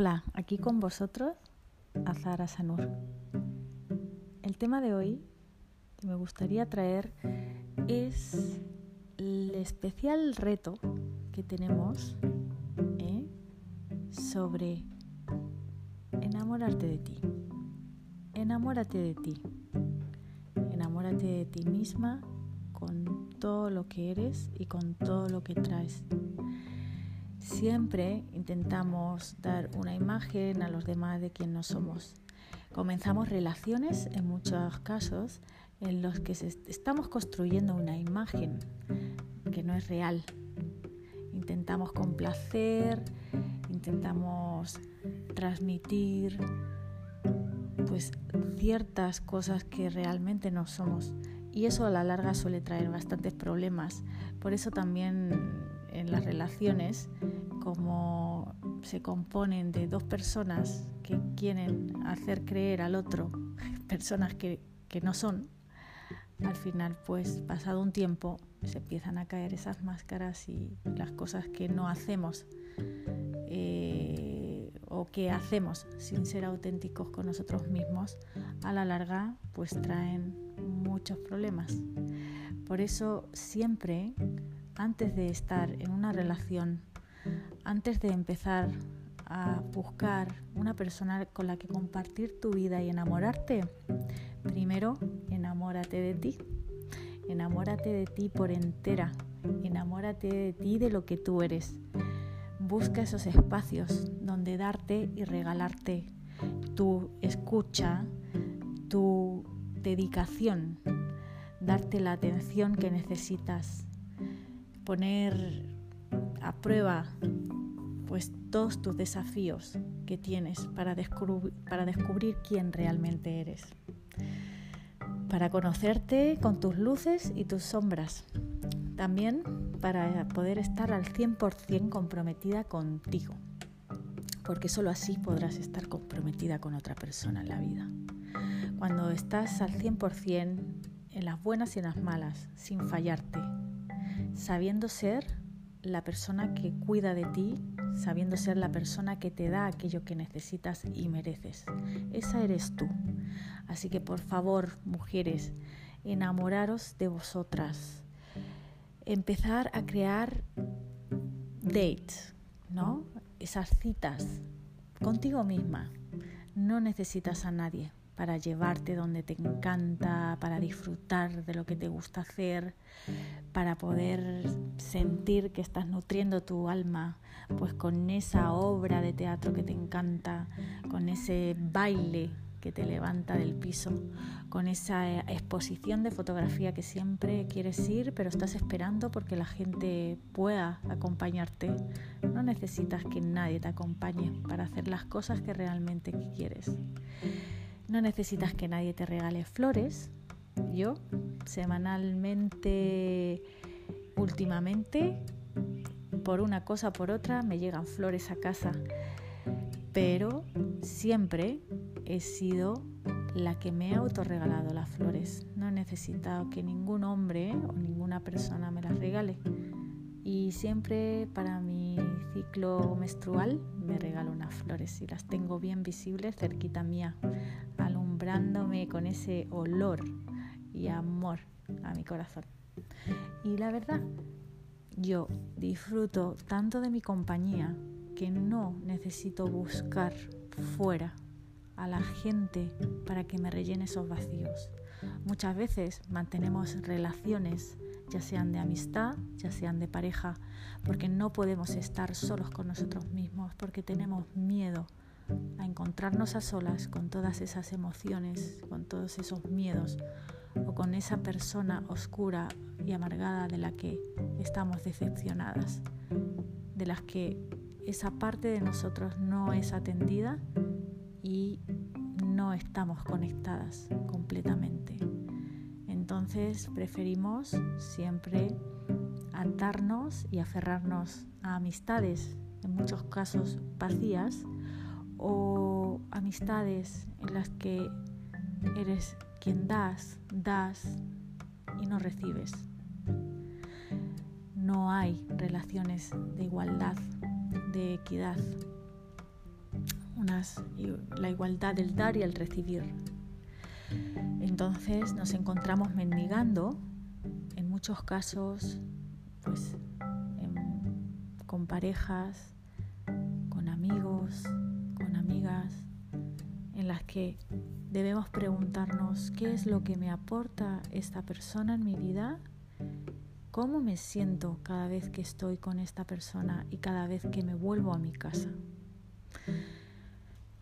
Hola, aquí con vosotros Azara Sanur. El tema de hoy que me gustaría traer es el especial reto que tenemos ¿eh? sobre enamorarte de ti. Enamórate de ti. Enamórate de ti misma con todo lo que eres y con todo lo que traes. Siempre intentamos dar una imagen a los demás de quien no somos. Comenzamos relaciones en muchos casos en los que estamos construyendo una imagen que no es real. Intentamos complacer, intentamos transmitir pues ciertas cosas que realmente no somos y eso a la larga suele traer bastantes problemas. Por eso también en las relaciones como se componen de dos personas que quieren hacer creer al otro personas que, que no son, al final pues pasado un tiempo se empiezan a caer esas máscaras y las cosas que no hacemos eh, o que hacemos sin ser auténticos con nosotros mismos, a la larga pues traen muchos problemas. Por eso siempre, antes de estar en una relación, antes de empezar a buscar una persona con la que compartir tu vida y enamorarte, primero enamórate de ti. Enamórate de ti por entera. Enamórate de ti, de lo que tú eres. Busca esos espacios donde darte y regalarte tu escucha, tu dedicación, darte la atención que necesitas, poner a prueba pues todos tus desafíos que tienes para descubrir, para descubrir quién realmente eres, para conocerte con tus luces y tus sombras, también para poder estar al 100% comprometida contigo, porque solo así podrás estar comprometida con otra persona en la vida. Cuando estás al 100% en las buenas y en las malas, sin fallarte, sabiendo ser la persona que cuida de ti, sabiendo ser la persona que te da aquello que necesitas y mereces. Esa eres tú. Así que por favor, mujeres, enamoraros de vosotras. Empezar a crear dates, ¿no? Esas citas contigo misma. No necesitas a nadie para llevarte donde te encanta, para disfrutar de lo que te gusta hacer, para poder sentir que estás nutriendo tu alma pues con esa obra de teatro que te encanta, con ese baile que te levanta del piso, con esa exposición de fotografía que siempre quieres ir, pero estás esperando porque la gente pueda acompañarte. No necesitas que nadie te acompañe para hacer las cosas que realmente quieres. No necesitas que nadie te regale flores. Yo semanalmente, últimamente, por una cosa por otra, me llegan flores a casa. Pero siempre he sido la que me ha autorregalado las flores. No he necesitado que ningún hombre o ninguna persona me las regale. Y siempre para mi ciclo menstrual me regalo unas flores y las tengo bien visibles cerquita mía alumbrándome con ese olor y amor a mi corazón. Y la verdad, yo disfruto tanto de mi compañía que no necesito buscar fuera a la gente para que me rellene esos vacíos. Muchas veces mantenemos relaciones, ya sean de amistad, ya sean de pareja, porque no podemos estar solos con nosotros mismos, porque tenemos miedo a encontrarnos a solas con todas esas emociones, con todos esos miedos o con esa persona oscura y amargada de la que estamos decepcionadas, de las que esa parte de nosotros no es atendida y no estamos conectadas completamente. Entonces preferimos siempre atarnos y aferrarnos a amistades, en muchos casos vacías, o amistades en las que eres quien das, das y no recibes. No hay relaciones de igualdad, de equidad. la igualdad del dar y el recibir. Entonces nos encontramos mendigando, en muchos casos, pues con parejas, con amigos, con amigas, en las que debemos preguntarnos qué es lo que me aporta esta persona en mi vida, cómo me siento cada vez que estoy con esta persona y cada vez que me vuelvo a mi casa.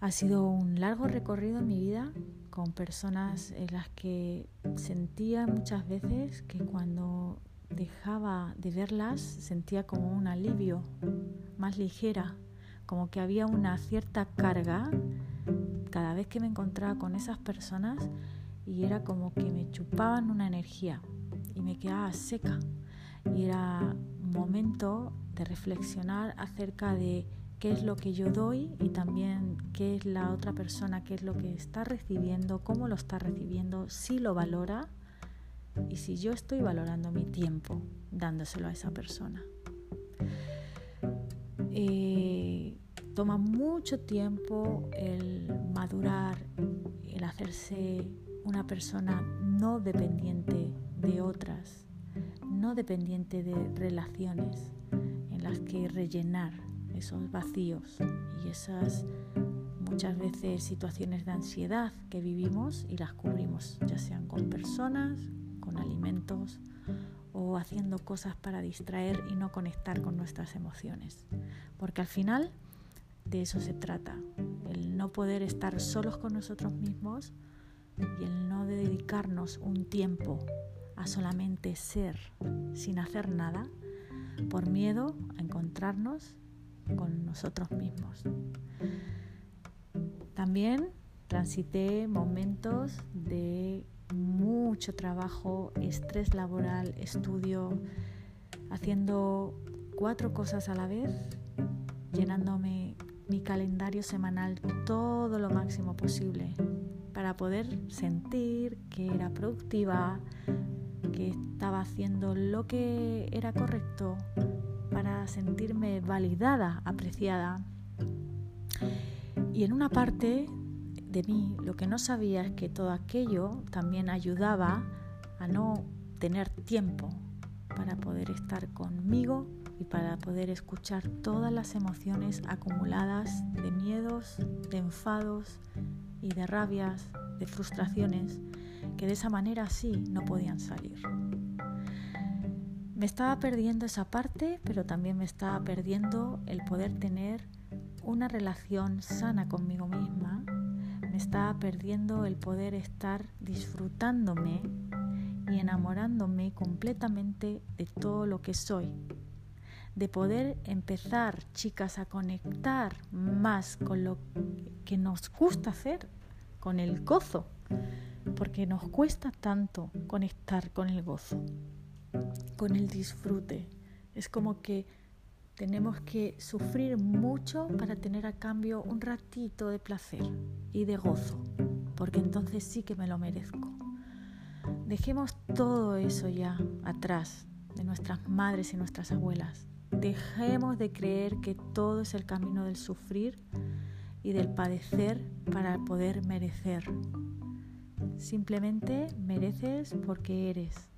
Ha sido un largo recorrido en mi vida con personas en las que sentía muchas veces que cuando dejaba de verlas sentía como un alivio más ligera, como que había una cierta carga cada vez que me encontraba con esas personas y era como que me chupaban una energía y me quedaba seca. Y era momento de reflexionar acerca de qué es lo que yo doy y también qué es la otra persona, qué es lo que está recibiendo, cómo lo está recibiendo, si lo valora y si yo estoy valorando mi tiempo dándoselo a esa persona. Eh, toma mucho tiempo el madurar, el hacerse una persona no dependiente de otras, no dependiente de relaciones en las que rellenar esos vacíos y esas muchas veces situaciones de ansiedad que vivimos y las cubrimos, ya sean con personas, con alimentos o haciendo cosas para distraer y no conectar con nuestras emociones. Porque al final de eso se trata, el no poder estar solos con nosotros mismos y el no dedicarnos un tiempo a solamente ser sin hacer nada por miedo a encontrarnos con nosotros mismos. También transité momentos de mucho trabajo, estrés laboral, estudio, haciendo cuatro cosas a la vez, llenándome mi calendario semanal todo lo máximo posible para poder sentir que era productiva, que estaba haciendo lo que era correcto, para sentirme validada, apreciada. Y en una parte de mí lo que no sabía es que todo aquello también ayudaba a no tener tiempo para poder estar conmigo y para poder escuchar todas las emociones acumuladas de miedos, de enfados y de rabias, de frustraciones, que de esa manera sí no podían salir. Me estaba perdiendo esa parte, pero también me estaba perdiendo el poder tener una relación sana conmigo misma. Me estaba perdiendo el poder estar disfrutándome y enamorándome completamente de todo lo que soy. De poder empezar, chicas, a conectar más con lo que nos gusta hacer, con el gozo, porque nos cuesta tanto conectar con el gozo con el disfrute. Es como que tenemos que sufrir mucho para tener a cambio un ratito de placer y de gozo, porque entonces sí que me lo merezco. Dejemos todo eso ya atrás de nuestras madres y nuestras abuelas. Dejemos de creer que todo es el camino del sufrir y del padecer para poder merecer. Simplemente mereces porque eres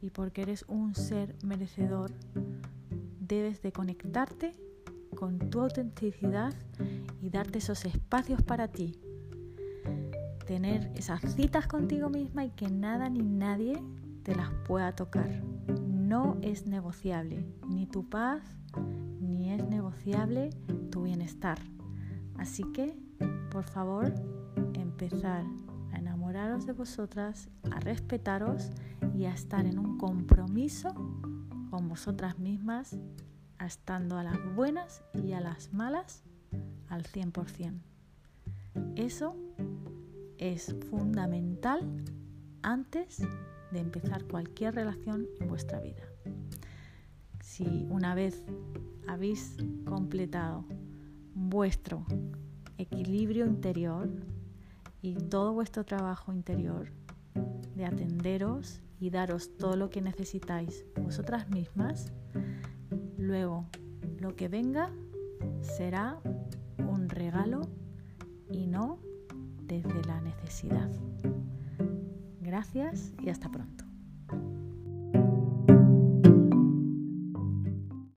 y porque eres un ser merecedor, debes de conectarte con tu autenticidad y darte esos espacios para ti. Tener esas citas contigo misma y que nada ni nadie te las pueda tocar. No es negociable ni tu paz, ni es negociable tu bienestar. Así que, por favor, empezar a enamoraros de vosotras, a respetaros y a estar en un compromiso con vosotras mismas, estando a las buenas y a las malas al 100%. Eso es fundamental antes de empezar cualquier relación en vuestra vida. Si una vez habéis completado vuestro equilibrio interior y todo vuestro trabajo interior de atenderos y daros todo lo que necesitáis vosotras mismas, luego lo que venga será un regalo y no desde la necesidad. Gracias y hasta pronto.